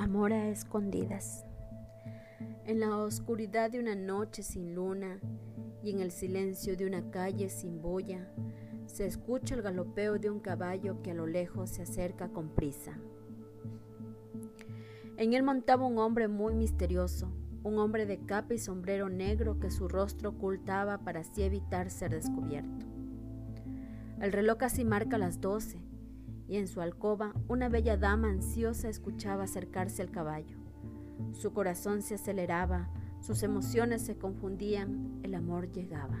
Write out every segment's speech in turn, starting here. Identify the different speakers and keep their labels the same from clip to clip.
Speaker 1: amor a escondidas. En la oscuridad de una noche sin luna y en el silencio de una calle sin boya, se escucha el galopeo de un caballo que a lo lejos se acerca con prisa. En él montaba un hombre muy misterioso, un hombre de capa y sombrero negro que su rostro ocultaba para así evitar ser descubierto. El reloj casi marca las doce y en su alcoba una bella dama ansiosa escuchaba acercarse al caballo. Su corazón se aceleraba, sus emociones se confundían, el amor llegaba.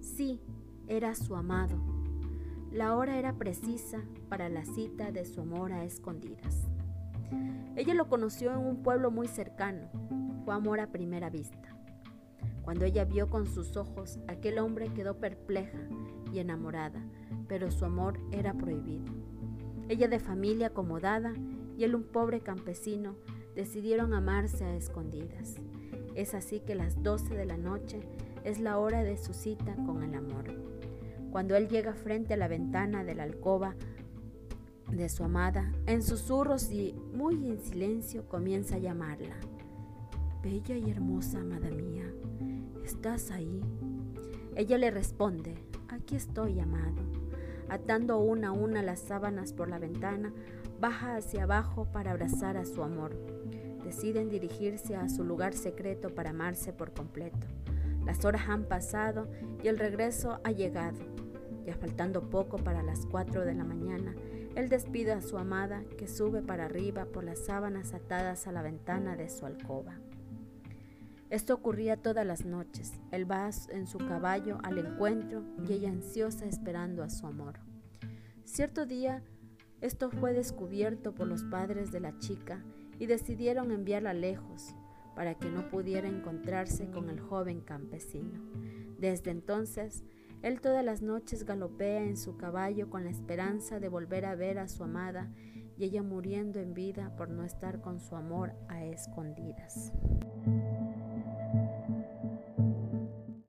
Speaker 1: Sí, era su amado. La hora era precisa para la cita de su amor a escondidas. Ella lo conoció en un pueblo muy cercano. Fue amor a primera vista. Cuando ella vio con sus ojos, aquel hombre quedó perpleja y enamorada pero su amor era prohibido. Ella de familia acomodada y él un pobre campesino decidieron amarse a escondidas. Es así que las 12 de la noche es la hora de su cita con el amor. Cuando él llega frente a la ventana de la alcoba de su amada, en susurros y muy en silencio comienza a llamarla. Bella y hermosa amada mía, ¿estás ahí? Ella le responde, aquí estoy, amado atando una a una las sábanas por la ventana, baja hacia abajo para abrazar a su amor. Deciden dirigirse a su lugar secreto para amarse por completo. Las horas han pasado y el regreso ha llegado. Ya faltando poco para las cuatro de la mañana, él despide a su amada que sube para arriba por las sábanas atadas a la ventana de su alcoba. Esto ocurría todas las noches. Él va en su caballo al encuentro y ella ansiosa esperando a su amor. Cierto día, esto fue descubierto por los padres de la chica y decidieron enviarla lejos para que no pudiera encontrarse con el joven campesino. Desde entonces, él todas las noches galopea en su caballo con la esperanza de volver a ver a su amada y ella muriendo en vida por no estar con su amor a escondidas.